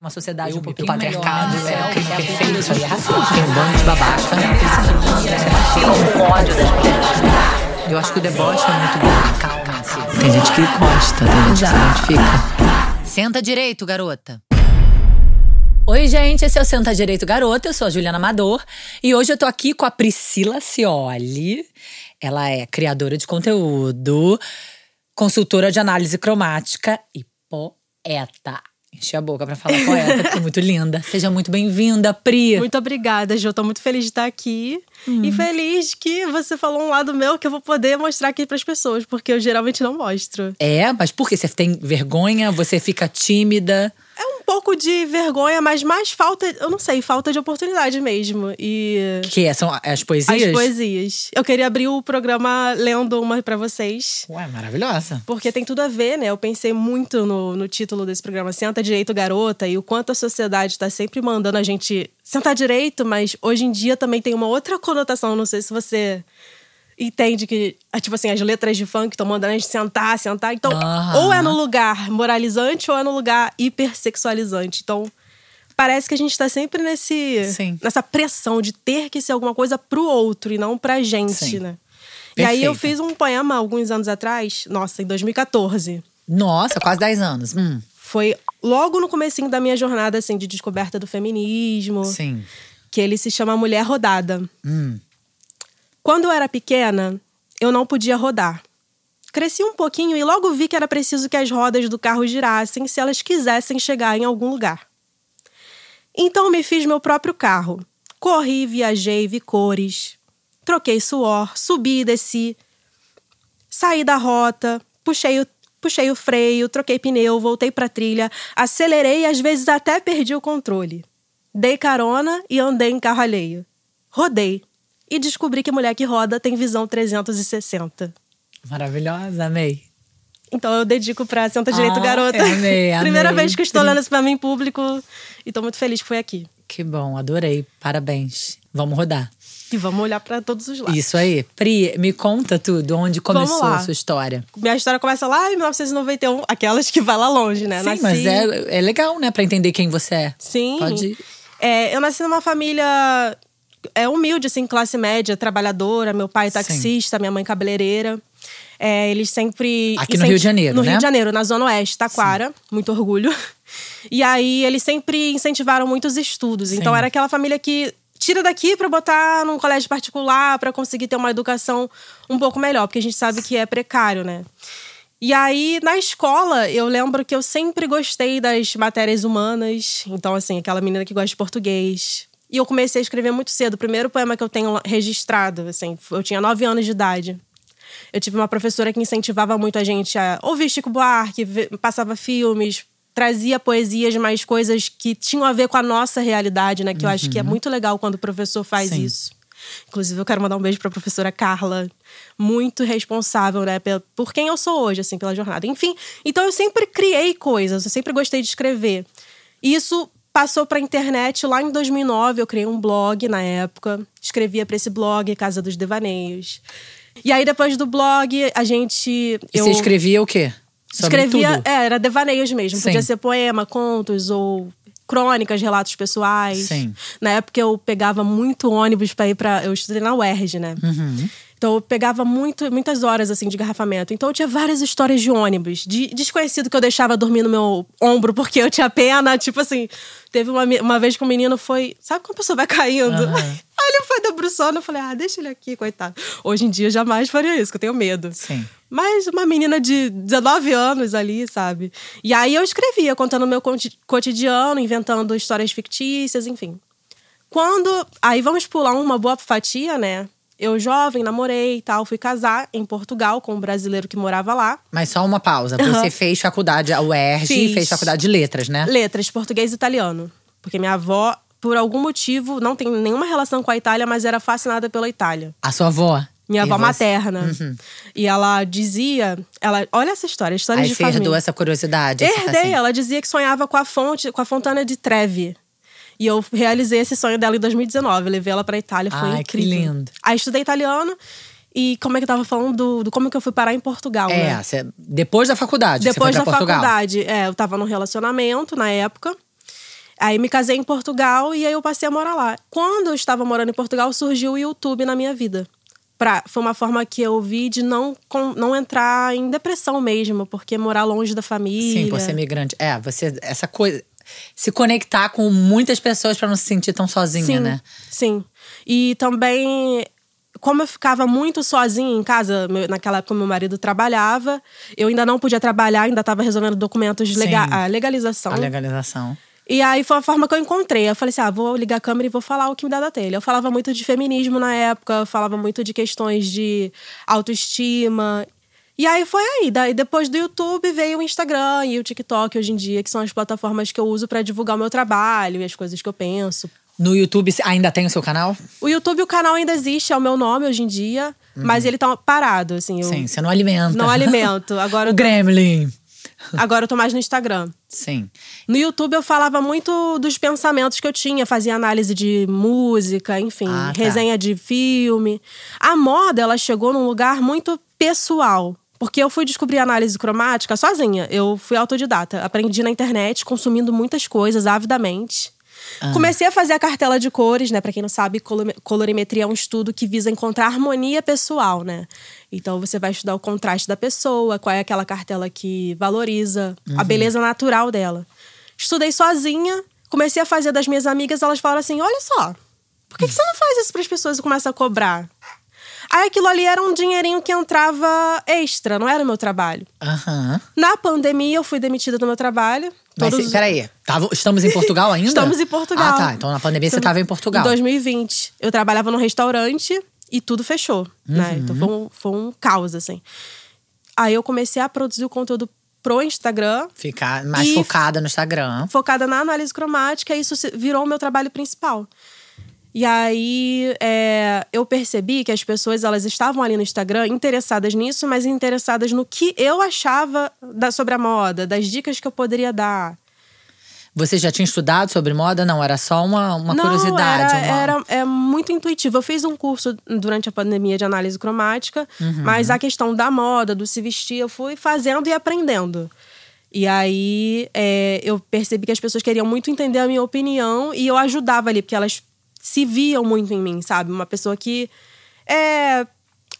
Uma sociedade Eu um me pouquinho patriarcado, melhor, é, né? o crime É perfeito, isso aí é racista. racista. Tem um bando de babaca. Tem um ódio das mulheres. Eu acho que o deboche é muito bom. Calma-se. Tem gente que gosta, tem gente que se identifica. Senta direito, garota. Oi, gente, esse é o Senta Direito Garota, eu sou a Juliana Amador e hoje eu tô aqui com a Priscila Cioli. Ela é criadora de conteúdo, consultora de análise cromática e poeta. Enchi a boca pra falar poeta, porque é muito linda. Seja muito bem-vinda, Pri. Muito obrigada, Ju. Tô muito feliz de estar aqui. E feliz que você falou um lado meu que eu vou poder mostrar aqui pras pessoas, porque eu geralmente não mostro. É, mas por quê? Você tem vergonha? Você fica tímida? É um pouco de vergonha, mas mais falta, eu não sei, falta de oportunidade mesmo. E Que é? São as poesias? as poesias. Eu queria abrir o programa lendo uma pra vocês. Ué, maravilhosa. Porque tem tudo a ver, né? Eu pensei muito no, no título desse programa, Senta Direito Garota, e o quanto a sociedade tá sempre mandando a gente sentar direito, mas hoje em dia também tem uma outra conotação. Não sei se você entende que, ah, tipo assim, as letras de funk estão mandando a gente sentar, sentar. Então, ou é no lugar moralizante ou é no lugar hipersexualizante. Então, parece que a gente tá sempre nesse, Sim. nessa pressão de ter que ser alguma coisa pro outro e não pra gente, Sim. né? E aí eu fiz um poema alguns anos atrás, nossa, em 2014. Nossa, quase 10 anos. Hum, Foi logo no comecinho da minha jornada assim de descoberta do feminismo, sim. que ele se chama Mulher Rodada. Hum. Quando eu era pequena, eu não podia rodar. Cresci um pouquinho e logo vi que era preciso que as rodas do carro girassem se elas quisessem chegar em algum lugar. Então me fiz meu próprio carro. Corri, viajei, vi cores. Troquei suor, subi e desci. Saí da rota, puxei o, puxei o freio, troquei pneu, voltei pra trilha, acelerei e às vezes até perdi o controle. Dei carona e andei em carro alheio. Rodei e descobri que mulher que roda tem visão 360. Maravilhosa, amei. Então eu dedico pra Senta Direito Ah, Garota. amei, amei. Primeira vez que estou lendo isso pra mim em público e tô muito feliz que foi aqui. Que bom, adorei. Parabéns. Vamos rodar. E vamos olhar pra todos os lados. Isso aí. Pri, me conta tudo, onde começou a sua história. Minha história começa lá em 1991, aquelas que vai lá longe, né? Sim, Nasci- mas é, é legal, né, pra entender quem você é. Sim. Pode ir. É, eu nasci numa família é humilde, assim, classe média, trabalhadora. Meu pai é taxista, minha mãe cabeleireira. É, eles sempre. Aqui no Rio de Janeiro, No né? Rio de Janeiro, na Zona Oeste, Taquara. Muito orgulho. E aí, eles sempre incentivaram muitos estudos. Então, Sim. era aquela família que tira daqui pra botar num colégio particular pra conseguir ter uma educação um pouco melhor, porque a gente sabe que é precário, né? E aí, na escola, eu lembro que eu sempre gostei das matérias humanas. Então, assim, aquela menina que gosta de português. E eu comecei a escrever muito cedo. O primeiro poema que eu tenho registrado, assim, eu tinha nove anos de idade. Eu tive uma professora que incentivava muito a gente a ouvir Chico Buarque, passava filmes, trazia poesias, mais coisas que tinham a ver com a nossa realidade, né? Que eu acho que é muito legal quando o professor faz Sim. isso. Inclusive, eu quero mandar um beijo pra professora Carla, muito responsável, né, por quem eu sou hoje, assim, pela jornada. Enfim, então eu sempre criei coisas, eu sempre gostei de escrever. Isso passou pra internet lá em 2009, eu criei um blog na época, escrevia pra esse blog, Casa dos Devaneios. E aí, depois do blog, a gente. E eu você escrevia o quê? Sobre escrevia, tudo? é, era devaneios mesmo. Sim. Podia ser poema, contos ou crônicas, relatos pessoais. Sim. Na época eu pegava muito ônibus para ir para eu estudei na UERJ, né? Uhum. Então eu pegava muito, muitas horas assim de garrafamento. Então eu tinha várias histórias de ônibus, de desconhecido que eu deixava dormir no meu ombro porque eu tinha pena, tipo assim, teve uma, uma vez que um menino foi, sabe quando a pessoa vai caindo? Aí ele foi debruçando, eu falei: "Ah, deixa ele aqui, coitado". Hoje em dia jamais faria isso, que eu tenho medo. Sim. Mas uma menina de 19 anos ali, sabe? E aí eu escrevia, contando o meu cotidiano, inventando histórias fictícias, enfim. Quando. Aí vamos pular uma boa fatia, né? Eu, jovem, namorei e tal, fui casar em Portugal com um brasileiro que morava lá. Mas só uma pausa. Você fez faculdade, a UERJ, Fiz. fez faculdade de letras, né? Letras, português e italiano. Porque minha avó, por algum motivo, não tem nenhuma relação com a Itália, mas era fascinada pela Itália. A sua avó? Minha avó materna. E ela dizia. Ela, olha essa história, história Aí de você família. herdou essa curiosidade. Herdei, ela dizia que sonhava com a fonte, com a Fontana de Trevi. E eu realizei esse sonho dela em 2019. Eu levei ela pra Itália, foi Ai, que incrível. lindo. Aí estudei italiano e como é que eu tava falando do, do como que eu fui parar em Portugal, É, né? depois da faculdade. Depois da Portugal. faculdade, é, eu tava num relacionamento na época. Aí me casei em Portugal e aí eu passei a morar lá. Quando eu estava morando em Portugal, surgiu o YouTube na minha vida. Pra, foi uma forma que eu vi de não, com, não entrar em depressão mesmo, porque morar longe da família. Sim, você é migrante. É, você. Essa coisa. Se conectar com muitas pessoas para não se sentir tão sozinha, sim, né? Sim. E também como eu ficava muito sozinha em casa, naquela época meu marido trabalhava, eu ainda não podia trabalhar, ainda estava resolvendo documentos de lega a legalização. A legalização. E aí foi a forma que eu encontrei. Eu falei assim: ah, vou ligar a câmera e vou falar o que me dá da telha. Eu falava muito de feminismo na época, eu falava muito de questões de autoestima. E aí foi aí. Daí depois do YouTube veio o Instagram e o TikTok hoje em dia, que são as plataformas que eu uso para divulgar o meu trabalho e as coisas que eu penso. No YouTube ainda tem o seu canal? O YouTube, o canal ainda existe, é o meu nome hoje em dia, uhum. mas ele tá parado, assim. Eu... Sim, você não alimenta. Não alimento. Agora o tô... Gremlin. Agora eu tô mais no Instagram. Sim. No YouTube eu falava muito dos pensamentos que eu tinha, fazia análise de música, enfim, ah, tá. resenha de filme. A moda, ela chegou num lugar muito pessoal. Porque eu fui descobrir análise cromática sozinha. Eu fui autodidata. Aprendi na internet, consumindo muitas coisas avidamente. Ah. Comecei a fazer a cartela de cores, né? Para quem não sabe, colorimetria é um estudo que visa encontrar harmonia pessoal, né? Então você vai estudar o contraste da pessoa, qual é aquela cartela que valoriza uhum. a beleza natural dela. Estudei sozinha, comecei a fazer das minhas amigas, elas falaram assim: olha só, por que, que você não faz isso para as pessoas e começa a cobrar? Aí aquilo ali era um dinheirinho que entrava extra, não era o meu trabalho. Uhum. Na pandemia, eu fui demitida do meu trabalho. Mas todos... peraí, tava, estamos em Portugal ainda? estamos em Portugal. Ah, tá. Então na pandemia você estava em Portugal. Em 2020. Eu trabalhava num restaurante e tudo fechou, uhum. né? Então foi um, foi um caos, assim. Aí eu comecei a produzir o conteúdo pro Instagram. Ficar mais focada no Instagram. Focada na análise cromática, e isso virou o meu trabalho principal. E aí é, eu percebi que as pessoas elas estavam ali no Instagram interessadas nisso, mas interessadas no que eu achava da, sobre a moda, das dicas que eu poderia dar. Você já tinha estudado sobre moda? Não, era só uma, uma Não, curiosidade. Era, uma... era é muito intuitivo. Eu fiz um curso durante a pandemia de análise cromática, uhum. mas a questão da moda, do se vestir, eu fui fazendo e aprendendo. E aí é, eu percebi que as pessoas queriam muito entender a minha opinião e eu ajudava ali, porque elas se viam muito em mim, sabe? Uma pessoa que é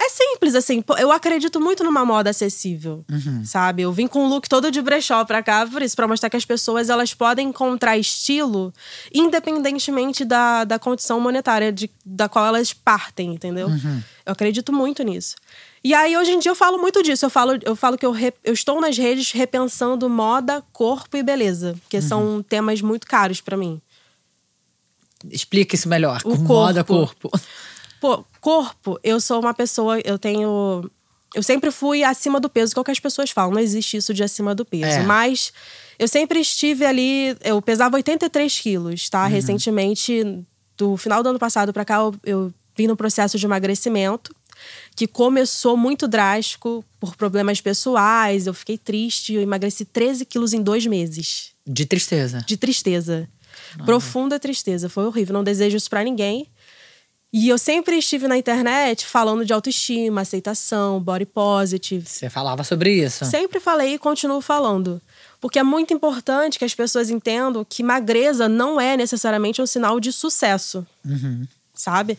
é simples, assim. Eu acredito muito numa moda acessível, uhum. sabe? Eu vim com um look todo de brechó pra cá, por isso, pra mostrar que as pessoas elas podem encontrar estilo independentemente da, da condição monetária de, da qual elas partem, entendeu? Uhum. Eu acredito muito nisso. E aí, hoje em dia, eu falo muito disso. Eu falo, eu falo que eu, re, eu estou nas redes repensando moda, corpo e beleza, que uhum. são temas muito caros para mim. Explica isso melhor. O corpo. moda, corpo. Pô, corpo, eu sou uma pessoa, eu tenho. Eu sempre fui acima do peso, que é o que as pessoas falam. Não existe isso de acima do peso. É. Mas eu sempre estive ali. Eu pesava 83 quilos, tá? Uhum. Recentemente, do final do ano passado pra cá, eu, eu vim no processo de emagrecimento, que começou muito drástico por problemas pessoais. Eu fiquei triste, eu emagreci 13 quilos em dois meses. De tristeza. De tristeza. Profunda tristeza. Foi horrível. Não desejo isso para ninguém. E eu sempre estive na internet falando de autoestima, aceitação, body positive. Você falava sobre isso? Sempre falei e continuo falando. Porque é muito importante que as pessoas entendam que magreza não é necessariamente um sinal de sucesso. Uhum. Sabe?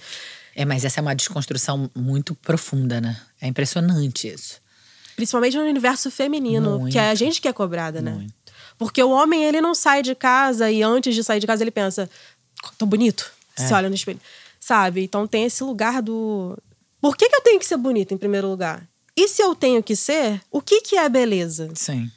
É, mas essa é uma desconstrução muito profunda, né? É impressionante isso. Principalmente no universo feminino, muito. que é a gente que é cobrada, né? Muito. Porque o homem, ele não sai de casa e antes de sair de casa ele pensa, tão bonito. É. Se olha no espelho. Sabe? Então tem esse lugar do. Por que, que eu tenho que ser bonita em primeiro lugar? E se eu tenho que ser, o que, que é beleza? Sim.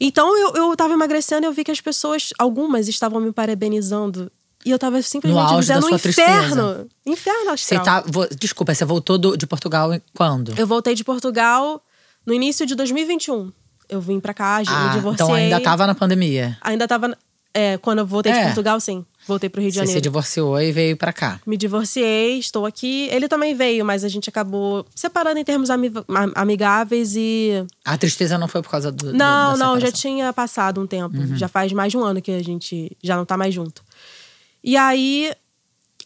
Então eu, eu tava emagrecendo e eu vi que as pessoas, algumas estavam me parabenizando. E eu tava simplesmente no dizendo inferno. Tristeza. Inferno astral. Você tá, desculpa, você voltou do, de Portugal quando? Eu voltei de Portugal no início de 2021 eu vim pra cá, ah, me divorciei. Então ainda tava na pandemia? Ainda tava. É, quando eu voltei é. de Portugal, sim. Voltei pro Rio de Janeiro. Você se divorciou e veio pra cá? Me divorciei, estou aqui. Ele também veio, mas a gente acabou separando em termos amigáveis e. A tristeza não foi por causa do. Não, do, não, já tinha passado um tempo. Uhum. Já faz mais de um ano que a gente já não tá mais junto. E aí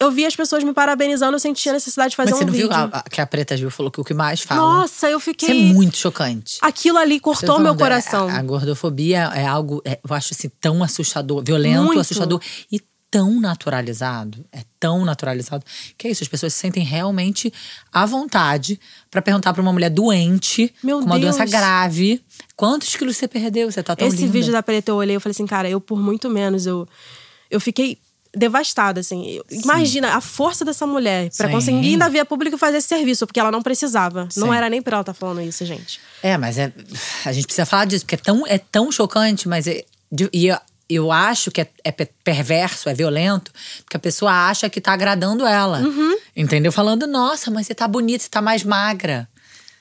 eu vi as pessoas me parabenizando, eu senti a necessidade de fazer Mas você um não vídeo. viu a, a- que a Preta Gil falou que o que mais fala? Nossa, eu fiquei. Isso é muito chocante. Aquilo ali cortou meu é, coração. A, a gordofobia é algo, é, eu acho assim, tão assustador, violento, Muito. assustador e tão naturalizado. É tão naturalizado. Que é isso, as pessoas se sentem realmente à vontade pra perguntar pra uma mulher doente, Meu com uma Deus. doença grave, quantos quilos você perdeu? Você tá tão Esse linda. vídeo da Preta eu olhei, eu falei assim, cara, eu por muito menos, eu, eu fiquei devastada, assim. Eu- Imagina a força dessa mulher pra Sim. conseguir ainda via público fazer esse serviço, porque ela não precisava. Não Sim. era nem pra ela estar falando isso, gente. É, mas é, a gente precisa falar disso, porque é tão, é tão chocante, mas é, e eu, eu acho que é, é pe- perverso, é violento, porque a pessoa acha que tá agradando ela. Uhum. Entendeu? Falando, nossa, mas você tá bonita, você tá mais magra.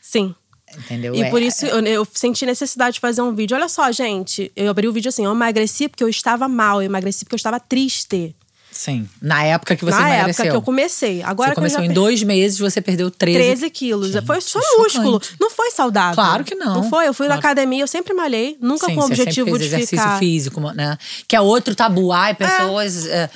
Sim. Entendeu? E É- por isso eu, eu senti necessidade de fazer um vídeo. Olha só, gente, eu abri o vídeo assim, eu emagreci porque eu estava mal, eu emagreci porque eu estava triste. Sim. Na época que você Na emagreceu. época que eu comecei. Agora você começou em per- dois meses, você perdeu 13. 13 quilos. Gente, foi só chocante. músculo. Não foi saudável. Claro que não. Não foi. Eu fui na Claro. academia, eu sempre malhei, nunca Sim, com o objetivo de exercício ficar. físico, né? Que é outro tabu. Ai, pessoas. é,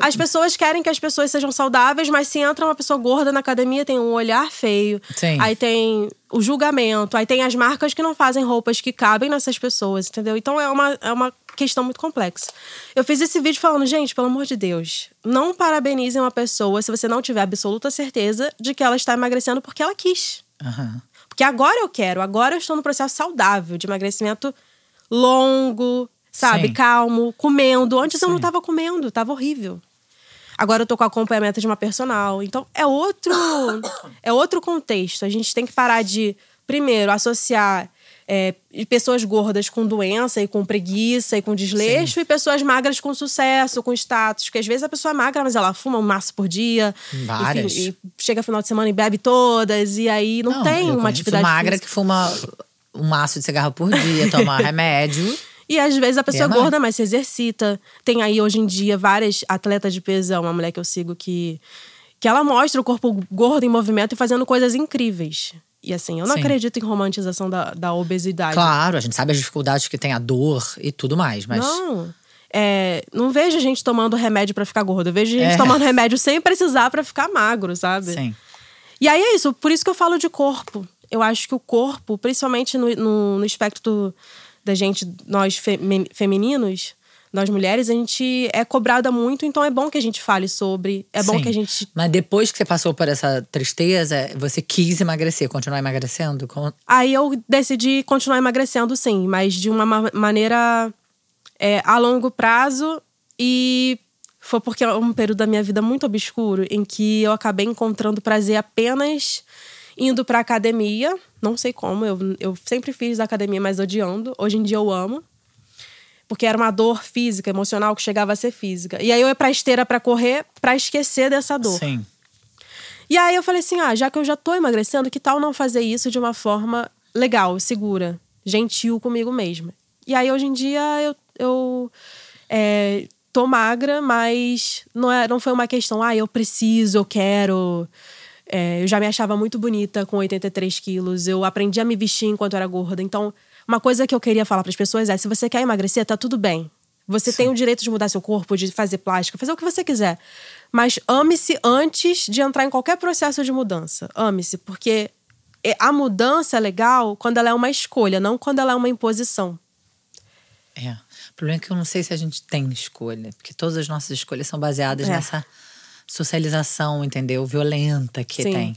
As pessoas querem que as pessoas sejam saudáveis, mas se entra uma pessoa gorda na academia, tem um olhar feio. Sim. Aí tem o julgamento, aí tem as marcas que não fazem roupas que cabem nessas pessoas, entendeu? Então é uma, é uma questão muito complexa. Eu fiz esse vídeo falando, gente, pelo amor de Deus, não parabenizem uma pessoa se você não tiver absoluta certeza de que ela está emagrecendo porque ela quis. aham. Porque agora eu quero, agora eu estou no processo saudável de emagrecimento longo, sabe? Sim. Calmo, comendo. Antes eu não Sim. tava comendo, tava horrível. Agora eu tô com acompanhamento de uma personal. Então é outro, é outro contexto. A gente tem que parar de, primeiro, associar é, pessoas gordas com doença e com preguiça e com desleixo e pessoas magras com sucesso, com status. Porque às vezes a pessoa é magra, mas ela fuma um maço por dia. Várias. Enfim, e chega final de semana e bebe todas. E aí não, tem eu uma atividade magra física. que fuma um maço de cigarro por dia, toma remédio. E às vezes a pessoa é gorda, mas se exercita. Tem aí hoje em dia várias atletas de peso, uma mulher que eu sigo que que ela mostra o corpo gordo em movimento e fazendo coisas incríveis. E assim, eu não Sim. acredito em romantização da, da obesidade. Claro, a gente sabe as dificuldades que tem a dor e tudo mais, mas. Não. É, não vejo gente tomando remédio pra ficar gorda. Eu vejo gente É. tomando remédio sem precisar pra ficar magro, sabe? Sim. E aí é isso, por isso que eu falo de corpo. Eu acho que o corpo, principalmente no, no, no espectro da gente, nós femi- femininos, nós mulheres, a gente é cobrada muito, então é bom que a gente fale sobre. É bom Sim. que a gente. Mas depois que você passou por essa tristeza, você quis emagrecer, continuar emagrecendo? Aí eu decidi continuar emagrecendo, sim, mas de uma ma- maneira é, a longo prazo. E foi porque é um período da minha vida muito obscuro em que eu acabei encontrando prazer apenas indo pra academia. Não sei como, eu, eu sempre fiz academia, mas odiando. Hoje em dia eu amo. Porque era uma dor física, emocional, que chegava a ser física. E aí eu ia pra esteira pra correr, pra esquecer dessa dor. Sim. E aí eu falei assim: ah, já que eu já tô emagrecendo, que tal não fazer isso de uma forma legal, segura, gentil comigo mesma? E aí hoje em dia eu, eu é, tô magra, mas não, é, não foi uma questão, ah, eu preciso, eu quero. É, eu já me achava muito bonita com 83 quilos, eu aprendi a me vestir enquanto era gorda. Então, uma coisa que eu queria falar para as pessoas é: se você quer emagrecer, tá tudo bem. Você tem o direito de mudar seu corpo, de fazer plástica, fazer o que você quiser. Mas ame-se antes de entrar em qualquer processo de mudança. Ame-se, porque é- a mudança é legal quando ela é uma escolha, não quando ela é uma imposição. É. O problema é que eu não sei se a gente tem escolha, porque todas as nossas escolhas são baseadas É. nessa socialização, entendeu? Violenta que Sim. tem.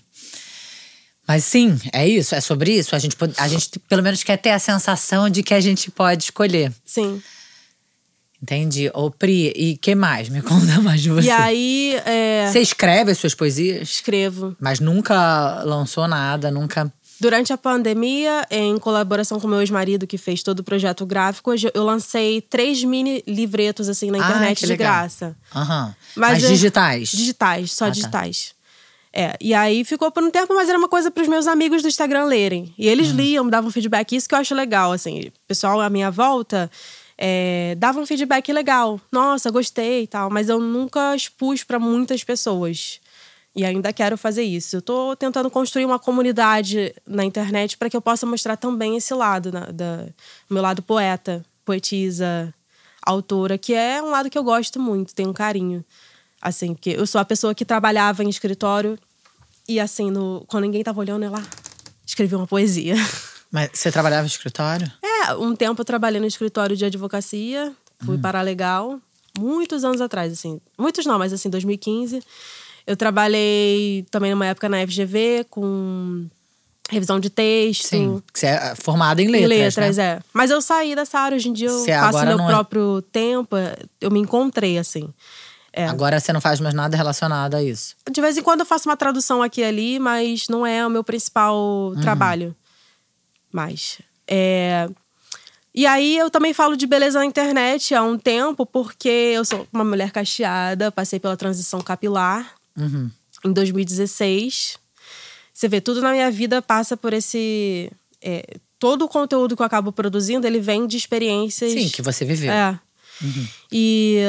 Mas sim, é isso, é sobre isso. A gente, a gente pelo menos quer ter a sensação de que a gente pode escolher. Sim. Entendi. Ô, Pri, e que mais? Me conta mais de você. E aí, é, Você escreve as suas poesias, escrevo. mas nunca lançou nada, nunca. Durante a pandemia, em colaboração com meu ex-marido, que fez todo o projeto gráfico, eu lancei três mini livretos assim na Ah, internet que de legal. graça. Aham. Mas Mas, digitais. Digitais, só Ah, tá. É, e aí ficou por um tempo, mas era uma coisa para os meus amigos do Instagram lerem. E eles Hum. liam, me davam feedback. Isso que eu acho legal, assim. Pessoal à minha volta é, dava um feedback legal. Nossa, gostei e tal. Mas eu nunca expus para muitas pessoas. E ainda quero fazer isso. Eu tô tentando construir uma comunidade na internet para que eu possa mostrar também esse lado, na- da, o meu lado poeta, poetisa, autora, que é um lado que eu gosto muito, tenho um carinho. Assim, porque eu sou a pessoa que trabalhava em escritório e assim, no, quando ninguém tava olhando, eu lá escrevi uma poesia. Mas você trabalhava em escritório? É, um tempo eu trabalhei no escritório de advocacia, fui para legal, muitos anos atrás, assim. Muitos não, mas assim, 2015. Eu trabalhei também numa época na FGV com revisão de texto. Sim. que Você é formada em letras. Em letras, né? é. Mas eu saí dessa área, hoje em dia eu Você faço meu é- próprio tempo, eu me encontrei, assim. É. Agora você não faz mais nada relacionado a isso. De vez em quando eu faço uma tradução aqui e ali, mas não é o meu principal Uhum. trabalho. Mas. É... E aí eu também falo de beleza na internet há um tempo, porque eu sou uma mulher cacheada, passei pela transição capilar Uhum. em 2016. Você vê, tudo na minha vida passa por esse. é, todo o conteúdo que eu acabo produzindo, ele vem de experiências. Sim, que você viveu. É. E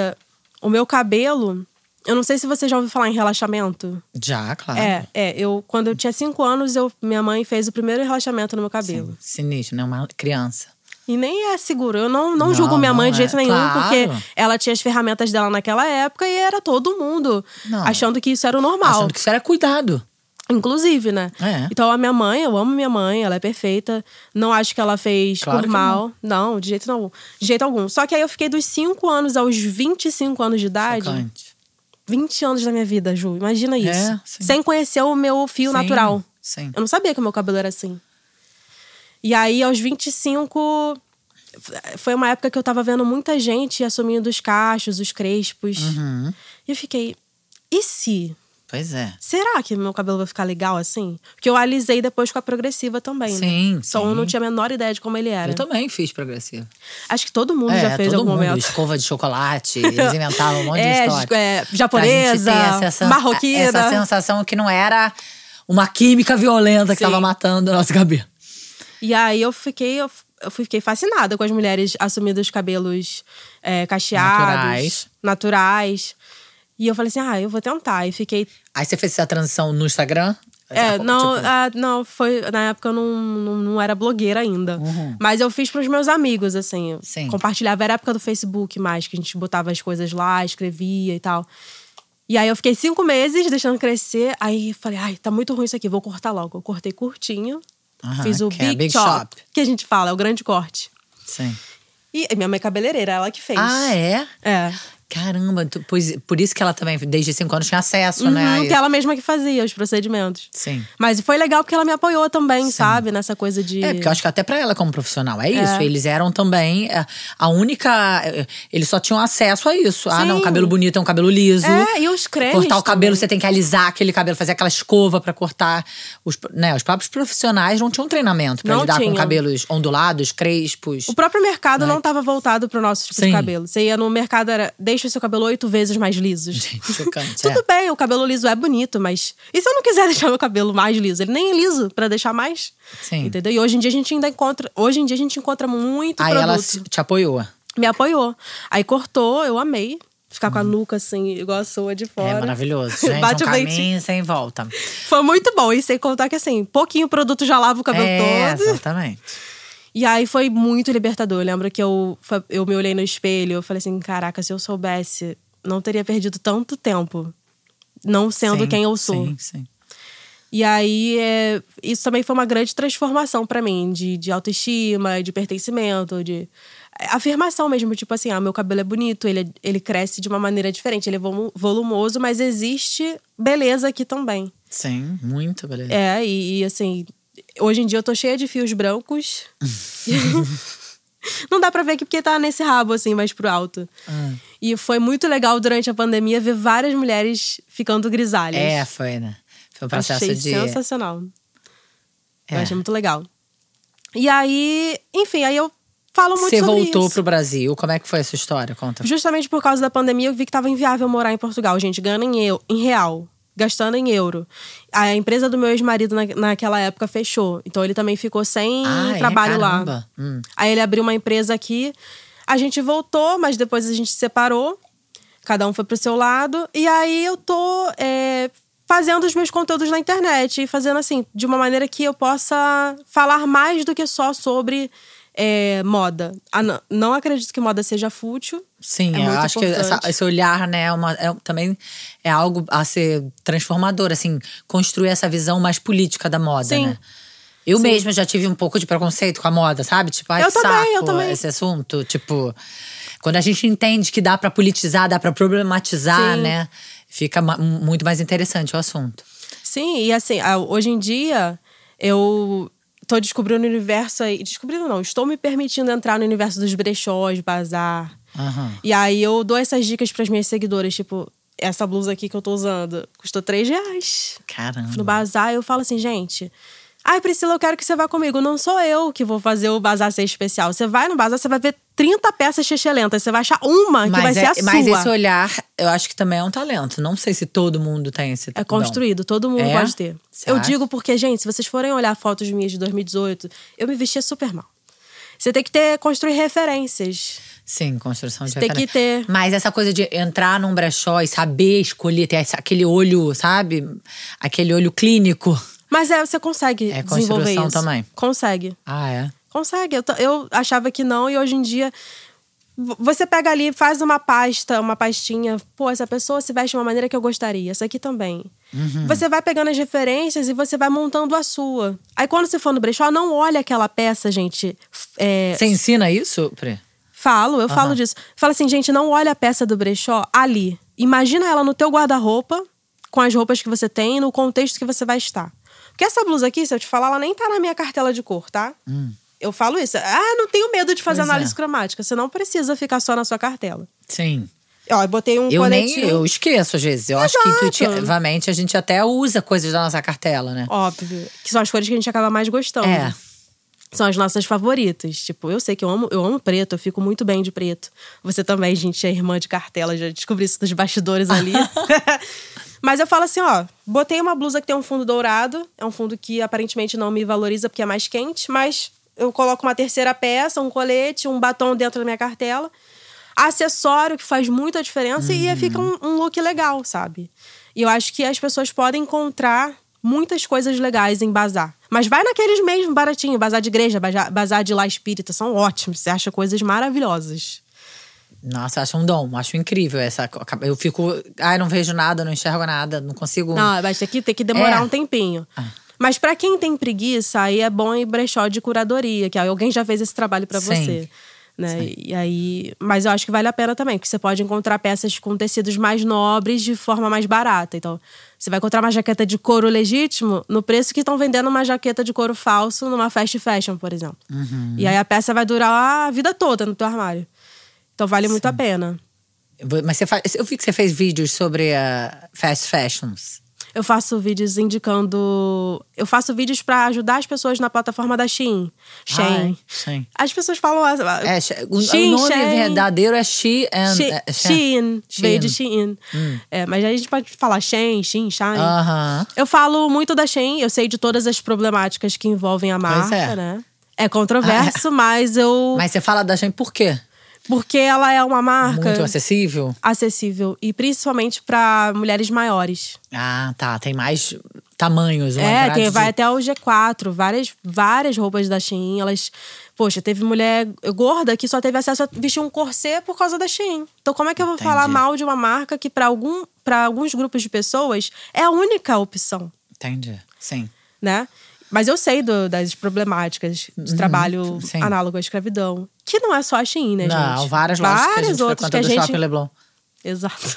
o meu cabelo. Eu não sei se você já ouviu falar em relaxamento. Já, claro. É, é. Eu, quando eu tinha cinco anos, eu, minha mãe fez o primeiro relaxamento no meu cabelo. Sim, sinistro, né? Uma criança. E nem é seguro. Eu não, não, Não, julgo minha mãe de jeito é. nenhum, Claro. porque ela tinha as ferramentas dela naquela época e era todo mundo Não. achando que isso era o normal. Achando que isso era cuidado. Inclusive, né? É. Então, a minha mãe, eu amo minha mãe, ela é perfeita. Não acho que ela fez Claro por mal. Não. de jeito não. De jeito algum. Só que aí eu fiquei dos 5 anos aos 25 anos de idade. Chocante. 20 anos da minha vida, Ju. Imagina isso. É. Sem conhecer o meu fio Sim, natural. Sim. Eu não sabia que o meu cabelo era assim. E aí, aos 25, foi uma época que eu tava vendo muita gente assumindo os cachos, os crespos. Uhum. E eu fiquei, e se? Pois é. Será que meu cabelo vai ficar legal assim? Porque eu alisei depois com a progressiva também. né? Sim, Então eu sim. não tinha a menor ideia de como ele era. Eu também fiz progressivo. Acho que todo mundo é, já fez todo algum mundo. momento. Escova de chocolate. Eles inventavam um monte de É, história. é, japonesa, essa- marroquina. Essa sensação que não era uma química violenta que Sim. tava matando o nosso cabelo. E aí eu fiquei, eu, eu fiquei fascinada com as mulheres assumindo os cabelos é, cacheados, Naturais. naturais. E eu falei assim: ah, eu vou tentar. E fiquei. Aí você fez essa transição no Instagram? É, Tipo, não, ah, não, foi. Na época eu não, não, não era blogueira ainda. Mas eu fiz pros meus amigos, assim. Uhum. Sim. Compartilhava. Era a época do Facebook mais, que a gente botava as coisas lá, escrevia e tal. E aí eu fiquei cinco meses deixando crescer. Aí falei, ai, tá muito ruim isso aqui, vou cortar logo. Eu cortei curtinho. Aham, fiz o é Big, Big chop, Chop. que a gente fala, é o grande corte. Sim. E minha mãe é cabeleireira, ela que fez. Ah, é? É. Caramba, tu- pois, por isso que ela também, desde cinco anos, tinha acesso, né? Uhum, isso. que ela mesma que fazia os procedimentos. Sim. Mas foi legal porque ela me apoiou também, sabe? Nessa coisa de. É, porque eu acho que até pra ela como profissional é isso. Eles eram também é, a única. é, Eles só tinham acesso a isso. Ah, não, Sim. cabelo bonito é um cabelo liso. É, e os cremes. Cortar o cabelo, também. você tem que alisar aquele cabelo, fazer aquela escova pra cortar. Os, né, os próprios profissionais não tinham treinamento pra Não lidar com cabelos ondulados, crespos. O próprio mercado não estava voltado pro nosso tipo Sim. de cabelo. Você ia no mercado, era deixa o seu cabelo oito vezes mais liso. Gente, chocante. Tudo é. bem, o cabelo liso é bonito, mas. E se eu não quiser deixar meu cabelo mais liso? Ele nem é liso pra deixar mais. Sim. Entendeu? E hoje em dia a gente ainda encontra. Hoje em dia a gente encontra muito Aí produto. ela te apoiou. Me apoiou. Aí cortou, eu amei. Ficar com a nuca assim, igual a sua de fora. Uhum. É maravilhoso. Gente, Bate um o caminho sem volta. Foi muito bom. E sem contar que assim, pouquinho produto já lava o cabelo é, todo. exatamente. E aí foi muito libertador. Eu lembro que eu, eu me olhei no espelho eu falei assim: caraca, se eu soubesse, não teria perdido tanto tempo. Não sendo Sim, quem eu sou. Sim, sim. E aí, é, isso também foi uma grande transformação pra mim, de, de autoestima, de pertencimento, de afirmação mesmo. Tipo assim, ah, meu cabelo é bonito, ele, é- ele cresce de uma maneira diferente, ele é volu- volumoso, mas existe beleza aqui também. Sim, muito, beleza. É, e, e, assim, hoje em dia eu tô cheia de fios brancos. Não dá pra ver aqui porque tá nesse rabo, assim, mais pro alto. Ah. E foi muito legal durante a pandemia ver várias mulheres ficando grisalhas. É, foi, né? Foi um processo Achei de. sensacional. Eu É. achei muito legal. E aí, enfim, aí eu falo muito Você sobre voltou isso. pro Brasil. Como é que foi essa história? Conta. Justamente por causa da pandemia, eu vi que tava inviável morar em Portugal. Gente, ganhando em, eu, em real, gastando em euro. A empresa do meu ex-marido na, naquela época fechou. Então ele também ficou sem Ah, é? trabalho lá. Caramba. Hum. Aí ele abriu uma empresa aqui. A gente voltou, mas depois a gente se separou. Cada um foi pro seu lado. E aí eu tô é, fazendo os meus conteúdos na internet. E fazendo assim, de uma maneira que eu possa falar mais do que só sobre é, moda. Ah, não, não acredito que moda seja fútil. Sim, É eu acho que essa- importante. esse olhar, né, é uma- é- também é algo a ser transformador, assim, construir essa visão mais política da moda, Sim. né? Eu Sim. mesma já tive um pouco de preconceito com a moda, sabe? Tipo, ai, Eu que também, saco eu também. esse assunto. Tipo, quando a gente entende que dá pra politizar, dá pra problematizar, Sim. né? Fica muito mais interessante o assunto. Sim, e assim, hoje em dia eu tô descobrindo o universo aí. Descobrindo não, estou me permitindo entrar no universo dos brechós, bazar. Aham. E aí eu dou essas dicas pras minhas seguidoras, tipo, essa blusa aqui que eu tô usando custou 3 reais. Caramba. No bazar, eu falo assim, gente. Ai, Priscila, eu quero que você vá comigo. Não sou eu que vou fazer o bazar ser especial. Você vai no bazar, você vai ver 30 peças excelentes. Você vai achar uma que vai Mas, ser é- a mas sua. esse olhar, eu acho que também é um talento. Não sei se todo mundo tem esse É dom. construído, todo mundo É? pode ter. Você eu acha? digo porque, gente, se vocês forem olhar fotos minhas de 2018, eu me vestia super mal. Você tem que ter, construir referências. Sim, construção de Você tem que ter. Mas essa coisa de entrar num brechó e saber escolher, ter aquele olho, sabe? Aquele olho clínico. Mas é, você consegue É desenvolver isso. também. Consegue. Ah, é? Consegue. Eu, eu achava que não, e hoje em dia. Você pega ali, faz uma pasta, uma pastinha. Pô, essa pessoa se veste de uma maneira que eu gostaria. Essa aqui também. Uhum. Você vai pegando as referências e você vai montando a sua. Aí quando você for no brechó, não olha aquela peça, gente. é, Você ensina isso, Pri? Falo, eu falo disso. Fala assim, gente, não olha a peça do brechó ali. Imagina ela no teu guarda-roupa, com as roupas que você tem, no contexto que você vai estar. Porque essa blusa aqui, se eu te falar, ela nem tá na minha cartela de cor, tá? Eu falo isso. Ah, não tenho medo de fazer Pois análise é. cromática. Você não precisa ficar só na sua cartela. Sim. Ó, eu botei um Eu nem eu esqueço às vezes. Eu acho que Exato. intuitivamente a gente até usa coisas da nossa cartela, né? Óbvio. Que são as cores que a gente acaba mais gostando. É. São as nossas favoritas. Tipo, eu sei que eu amo, eu amo preto, eu fico muito bem de preto. Você também, gente, é irmã de cartela, já descobri isso dos bastidores ali. Mas eu falo assim, ó, botei uma blusa que tem um fundo dourado, é um fundo que aparentemente não me valoriza porque é mais quente, mas eu coloco uma terceira peça, um colete, um batom dentro da minha cartela. Acessório que faz muita diferença e aí fica um, um look legal, sabe? E eu acho que as pessoas podem encontrar muitas coisas legais em bazar. Mas vai naqueles mesmo baratinho, bazar de igreja, bazar, bazar de lá espírita, são ótimos. Você acha coisas maravilhosas. Nossa, acho um dom, acho incrível essa. Eu fico. Ai, não vejo nada, não enxergo nada, não consigo. Não, mas tem que, tem que demorar É. um tempinho. Mas pra quem tem preguiça, aí é bom ir brechó de curadoria, que alguém já fez esse trabalho pra Sim. você. Né? E aí, mas eu acho que vale a pena também, porque você pode encontrar peças com tecidos mais nobres de forma mais barata. Então, você vai encontrar uma jaqueta de couro legítimo no preço que estão vendendo uma jaqueta de couro falso numa fast fashion, por exemplo. Uhum. E aí a peça vai durar a vida toda no teu armário. Então vale muito a pena. Mas você faz. Eu vi que você fez vídeos sobre a fast fashions. Eu faço vídeos indicando. Eu faço vídeos pra ajudar as pessoas na plataforma da Shein. Shein. Ai, Shein. As pessoas falam. ah, É, She- o, Shein, o nome Shein. verdadeiro é She and. She- é, Shein. Veio de Shein. Shein. É, mas a gente pode falar Shein, Shein, Shine. Aham. Eu falo muito da Shein, eu sei de todas as problemáticas que envolvem a marca, é. né? É controverso, mas eu. Mas você fala da Shein por quê? Porque ela é uma marca Muito acessível? acessível e principalmente pra mulheres maiores. Ah, tá. Tem mais tamanhos. É, tem, de- vai até o G4, várias, várias roupas da Shein, elas... Poxa, teve mulher gorda que só teve acesso a vestir um corset por causa da Shein. Então como é que eu vou Entendi. falar mal de uma marca que para algum, pra alguns grupos de pessoas é a única opção, Entendi. Sim. né? Mas eu sei do- das problemáticas de trabalho Uhum. sim. análogo à escravidão. Que não é só a Shein, né, Não, gente? várias lojas que a Várias gente outras que a gente... Shopping Leblon. Exato.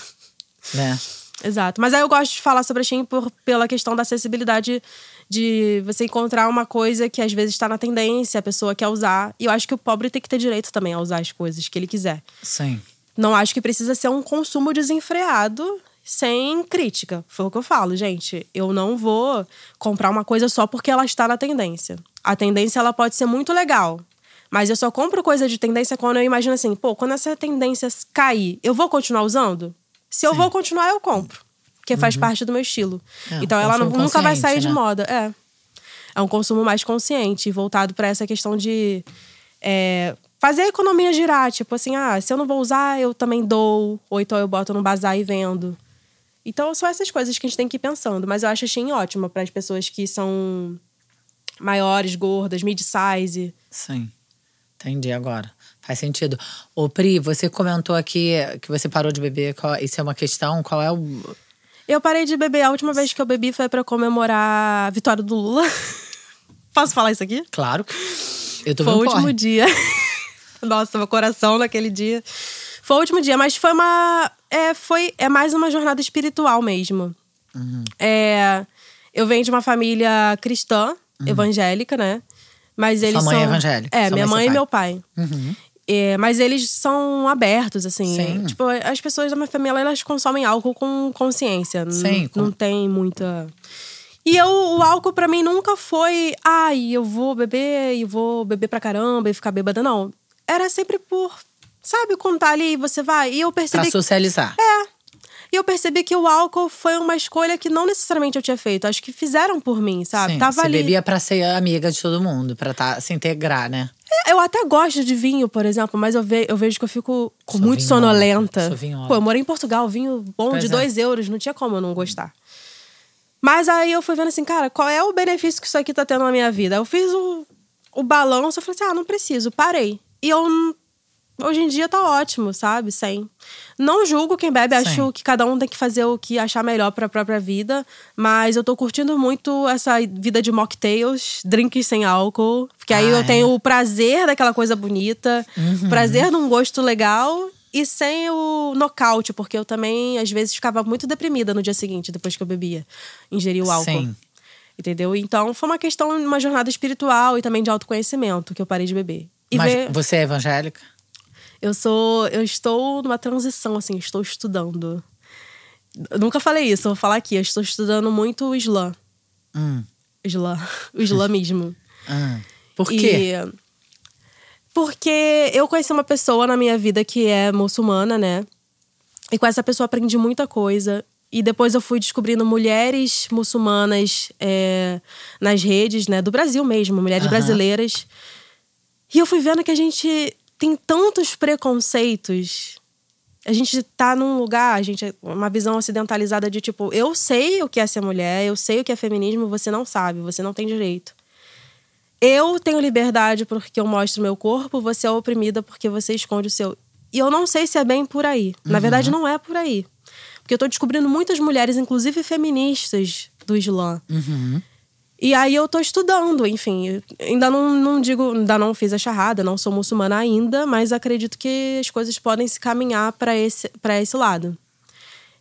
Né? Exato. Mas aí eu gosto de falar sobre a Shein por, pela questão da acessibilidade de você encontrar uma coisa que às vezes está na tendência, a pessoa quer usar. E eu acho que o pobre tem que ter direito também a usar as coisas que ele quiser. Sim. Não acho que precisa ser um consumo desenfreado sem crítica. Foi o que eu falo, gente. Eu não vou comprar uma coisa só porque ela está na tendência. A tendência ela pode ser muito legal. Mas eu só compro coisa de tendência quando eu imagino assim, pô, quando essa tendência cair, eu vou continuar usando? Se eu vou continuar, eu compro. Porque faz parte do meu estilo. É, então ela nunca vai sair consciente, de né? moda. É. É um consumo mais consciente, voltado para essa questão de é, fazer a economia girar. Tipo assim, ah, se eu não vou usar, eu também dou. Ou então eu boto no bazar e vendo. Então são essas coisas que a gente tem que ir pensando. Mas eu acho a Shein ótima para as pessoas que são maiores, gordas, mid-size. Sim. Entendi agora. Faz sentido. Ô, Pri, você comentou aqui que você parou de beber. Qual, isso é uma questão? Qual é o. Eu parei de beber. A última vez que eu bebi foi para comemorar a vitória do Lula. Posso falar isso aqui? Claro. Eu tô Foi o último dia. Nossa, meu coração naquele dia. Foi o último dia, mas foi uma. É, foi, é mais uma jornada espiritual mesmo. Uhum. É, eu venho de uma família cristã, evangélica, né? Mas eles Uhum. mãe é são. evangélica? É, Sua minha mãe e mãe e meu pai. Uhum. É, mas eles são abertos, assim. Sim. Tipo, as pessoas da minha família, elas consomem álcool com consciência. Sim, com- Não tem muita. E eu, o álcool pra mim nunca foi, ai, eu vou beber e vou beber pra caramba e ficar bêbada, não. Era sempre por, sabe, quando tá ali e você vai. E eu Pra percebi. socializar. E eu percebi que o álcool foi uma escolha que não necessariamente eu tinha feito. Acho que fizeram por mim, sabe? Sim, Tava você ali. bebia pra ser amiga de todo mundo, pra tá, se integrar, né? Eu até gosto de vinho, por exemplo, mas eu, ve- eu vejo que eu fico Sou muito sonolenta. Pô, eu morei em Portugal, vinho bom Pois de é. 2 euros, não tinha como eu não gostar. Mas aí eu fui vendo assim, cara, qual é o benefício que isso aqui tá tendo na minha vida? Eu fiz o, o balanço, eu falei assim, ah, não preciso, parei. E eu, hoje em dia tá ótimo, sabe? Sem. Não julgo quem bebe, Sim. acho que cada um tem que fazer o que achar melhor pra própria vida. Mas eu tô curtindo muito essa vida de mocktails, drinks sem álcool. Porque aí Ah, eu é? tenho o prazer daquela coisa bonita, Uhum. o prazer de um gosto legal e sem o nocaute, porque eu também, às vezes, ficava muito deprimida no dia seguinte, depois que eu bebia, ingeria o álcool. Sim. Entendeu? Então foi uma questão, uma jornada espiritual e também de autoconhecimento que eu parei de beber. E Mas ver- você é evangélica? Eu sou. Eu estou numa transição, assim, estou estudando. Eu nunca falei isso, vou falar aqui. Eu estou estudando muito o Islã. Hum. Islã. O islamismo. hum. Por quê? E- porque eu conheci uma pessoa na minha vida que é muçulmana, né? E com essa pessoa aprendi muita coisa. E depois eu fui descobrindo mulheres muçulmanas é, nas redes, né? Do Brasil mesmo, mulheres Aham. brasileiras. E eu fui vendo que a gente tem tantos preconceitos. A gente tá num lugar, a gente uma visão ocidentalizada de tipo, eu sei o que é ser mulher, eu sei o que é feminismo, você não sabe, você não tem direito. Eu tenho liberdade porque eu mostro meu corpo, você é oprimida porque você esconde o seu. E eu não sei se é bem por aí. Na verdade, não é por aí. Porque eu tô descobrindo muitas mulheres, inclusive feministas do Islã. Uhum. E aí eu tô estudando, enfim. Ainda não, não digo, ainda não fiz a charrada, não sou muçulmana ainda, mas acredito que as coisas podem se caminhar para esse, pra esse lado.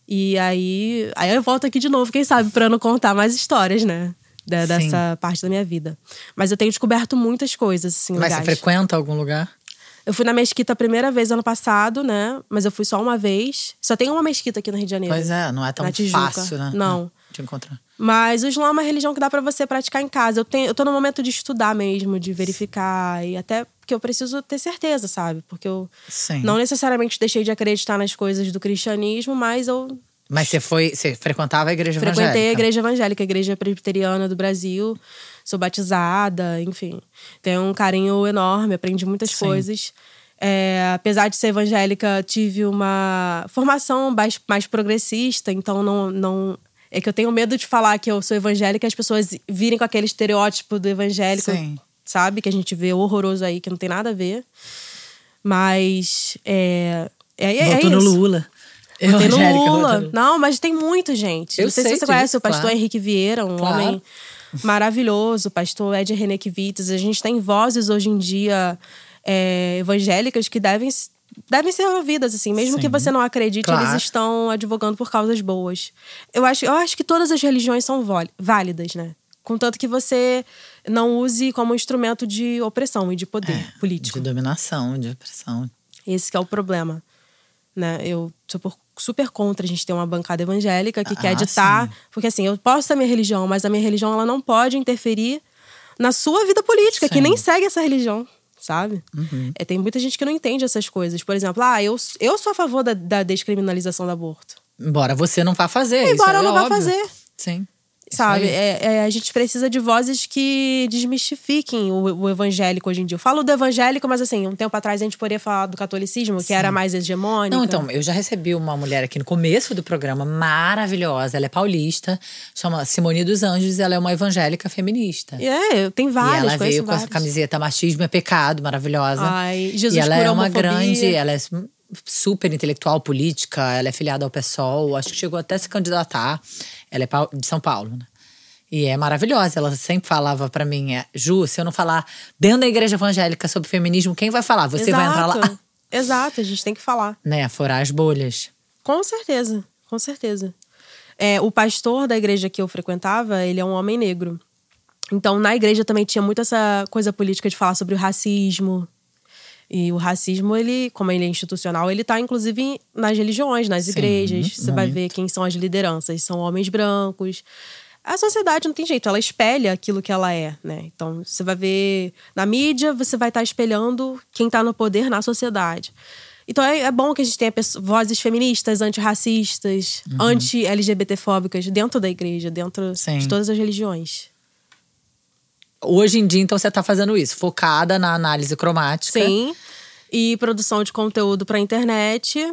E aí, aí eu volto aqui de novo, quem sabe, pra não contar mais histórias, né? Da- dessa parte da minha vida. Mas eu tenho descoberto muitas coisas, assim, Mas você frequenta algum lugar? Eu fui na mesquita a primeira vez ano passado, né? Mas eu fui só uma vez. Só tem uma mesquita aqui no Rio de Janeiro. Pois é, não é tão fácil, né? Não. De encontrar. Mas o Islã é uma religião que dá pra você praticar em casa. Eu, tenho, eu tô no momento de estudar mesmo, de verificar. E até porque eu preciso ter certeza, sabe? Porque eu Sim. não necessariamente deixei de acreditar nas coisas do cristianismo, mas eu Mas você foi. Você frequentava a igreja frequentei a evangélica? igreja evangélica, a igreja presbiteriana do Brasil. Sou batizada, enfim. Tenho um carinho enorme, aprendi muitas Sim. coisas. É, apesar de ser evangélica, tive uma formação mais, mais progressista, então não, não. É que eu tenho medo de falar que eu sou evangélica e as pessoas virem com aquele estereótipo do evangélico, Sim. sabe? Que a gente vê horroroso aí, que não tem nada a ver. Mas. É, é, é Votou no isso. Lula. Tem no Evangélica, votou Lula. no- Não, mas tem muita gente. Eu não sei, sei se você conhece o pastor claro. Henrique Vieira, um Claro. homem maravilhoso, o pastor Ed Renekivites. A gente tem vozes hoje em dia é, evangélicas que devem, devem ser ouvidas, assim. Mesmo Sim. que você não acredite, Claro. eles estão advogando por causas boas. Eu acho, eu acho que todas as religiões são válidas, né? Contanto que você não use como instrumento de opressão e de poder É, político. De dominação, de opressão. Esse que é o problema. Né? Eu sou por- super contra a gente ter uma bancada evangélica que quer Ah, ditar. sim. Porque assim, eu posso ter minha religião, mas a minha religião ela não pode interferir na sua vida política, que Sim. nem segue essa religião. Sabe? Uhum. É, tem muita gente que não entende essas coisas. Por exemplo, ah, eu, eu sou a favor da, da descriminalização do aborto. Embora você não vá fazer. isso Embora é eu não vá óbvio. fazer. Sim. Sabe? É, é, a gente precisa de vozes que desmistifiquem o, o, evangélico hoje em dia. Eu falo do evangélico, mas assim, um tempo atrás a gente poderia falar do catolicismo, Sim. que era mais hegemônico. Não, então, eu já recebi uma mulher aqui no começo do programa, maravilhosa. Ela é paulista, chama Simone dos Anjos, ela é uma evangélica feminista. É, tem várias. E ela veio com essa camiseta Machismo é Pecado, maravilhosa. Ai, Jesus E ela é uma grande. Ela é super intelectual, política, ela é filiada ao PSOL, acho que chegou até a se candidatar. Ela é de São Paulo, né? E é maravilhosa. Ela sempre falava para mim, é, Ju, se eu não falar dentro da igreja evangélica sobre feminismo, quem vai falar? Você Exato. vai entrar lá. Exato, a gente tem que falar. Né, furar as bolhas. Com certeza, com certeza. É, o pastor da igreja que eu frequentava, ele é um homem negro. Então, na igreja também tinha muito essa coisa política de falar sobre o racismo, e o racismo, ele, como ele é institucional, ele está inclusive nas religiões, nas Sim, igrejas. Você vai ver quem são as lideranças. São homens brancos. A sociedade não tem jeito, ela espelha aquilo que ela é, né? Então, você vai ver na mídia, você vai estar tá espelhando quem está no poder na sociedade. Então é, é, bom que a gente tenha vozes feministas, antirracistas, uhum. anti-LGBTfóbicas dentro da igreja, dentro Sim. de todas as religiões. Hoje em dia, então, você está fazendo isso, focada na análise cromática. Sim. E produção de conteúdo para internet.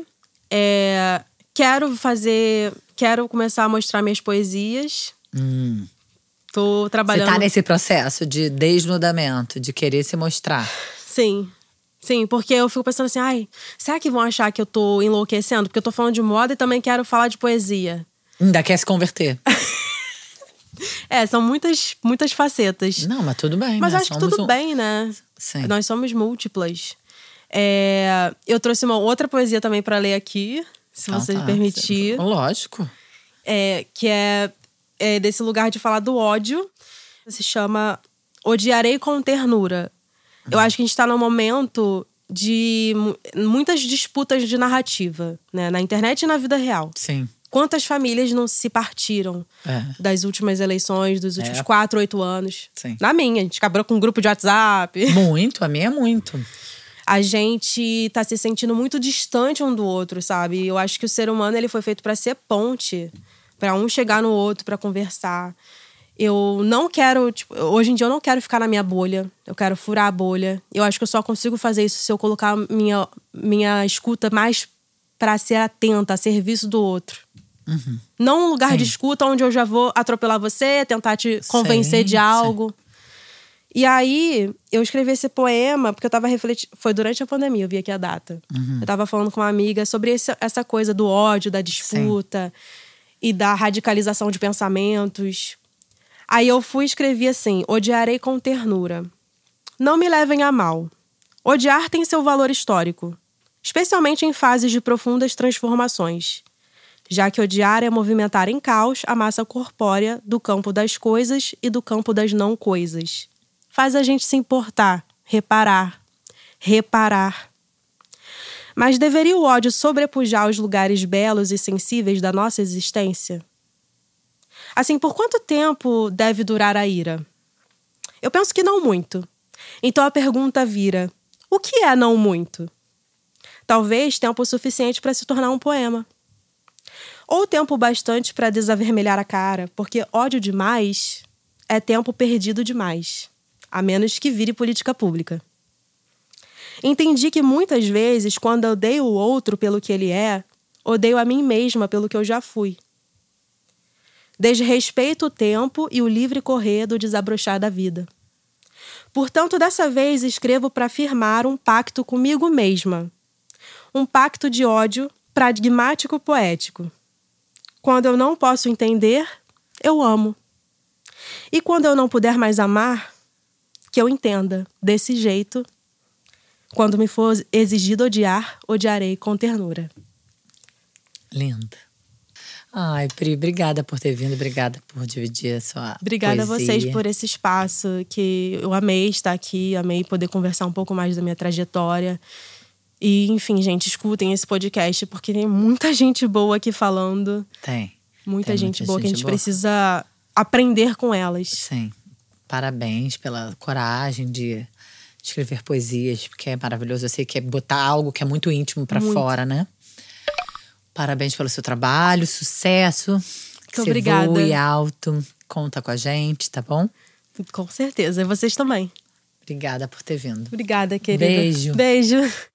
É, quero fazer. Quero começar a mostrar minhas poesias. Hum. Tô trabalhando. Você tá nesse processo de desnudamento, de querer se mostrar. Sim. Sim, porque eu fico pensando assim, ai, será que vão achar que eu tô enlouquecendo? Porque eu tô falando de moda e também quero falar de poesia. Ainda quer se converter. É, são muitas, muitas facetas. Não, mas tudo bem. Mas né? acho que tudo um... bem, né? Sim. Nós somos múltiplas. É, eu trouxe uma outra poesia também para ler aqui, se ah, você tá. permitir. Lógico. É, que é, é desse lugar de falar do ódio. Se chama Odiarei com Ternura. Eu acho que a gente tá num momento de muitas disputas de narrativa, né? Na internet e na vida real. Sim. Quantas famílias não se partiram é. das últimas eleições, dos últimos é. quatro, oito anos? Sim. Na minha, a gente acabou com um grupo de WhatsApp. Muito, a minha é muito. A gente tá se sentindo muito distante um do outro, sabe? Eu acho que o ser humano ele foi feito para ser ponte, para um chegar no outro, para conversar. Eu não quero, tipo, hoje em dia eu não quero ficar na minha bolha. Eu quero furar a bolha. Eu acho que eu só consigo fazer isso se eu colocar minha minha escuta mais para ser atenta, a serviço do outro. Uhum. Não um lugar sim. de escuta onde eu já vou atropelar você, tentar te convencer sim, de algo. Sim. E aí, eu escrevi esse poema porque eu tava refletindo. Foi durante a pandemia, eu vi aqui a data. Uhum. Eu tava falando com uma amiga sobre esse, essa coisa do ódio, da disputa e da radicalização de pensamentos. Aí eu fui e escrevi assim: Odiarei com ternura. Não me levem a mal. Odiar tem seu valor histórico, especialmente em fases de profundas transformações já que odiar é movimentar em caos a massa corpórea do campo das coisas e do campo das não coisas. Faz a gente se importar, reparar, reparar. Mas deveria o ódio sobrepujar os lugares belos e sensíveis da nossa existência? Assim, por quanto tempo deve durar a ira? Eu penso que não muito. Então a pergunta vira: o que é não muito? Talvez tempo suficiente para se tornar um poema. Ou tempo bastante para desavermelhar a cara, porque ódio demais é tempo perdido demais, a menos que vire política pública. Entendi que muitas vezes, quando odeio o outro pelo que ele é, odeio a mim mesma pelo que eu já fui. Desrespeito o tempo e o livre correr do desabrochar da vida. Portanto, dessa vez escrevo para firmar um pacto comigo mesma. Um pacto de ódio pragmático poético. Quando eu não posso entender, eu amo. E quando eu não puder mais amar, que eu entenda desse jeito. Quando me for exigido odiar, odiarei com ternura. Linda. Ai, Pri, obrigada por ter vindo, obrigada por dividir a sua Obrigada poesia. a vocês por esse espaço que eu amei estar aqui, amei poder conversar um pouco mais da minha trajetória. E, enfim, gente, escutem esse podcast, porque tem muita gente boa aqui falando. Tem. Muita tem gente muita boa gente que a gente boa. precisa aprender com elas. Sim. Parabéns pela coragem de escrever poesias, porque é maravilhoso. Eu sei que é botar algo que é muito íntimo para fora, né? Parabéns pelo seu trabalho, sucesso. Muito obrigada. Voe alto, Conta com a gente, tá bom? Com certeza. E vocês também. Obrigada por ter vindo. Obrigada, querida. Beijo. Beijo.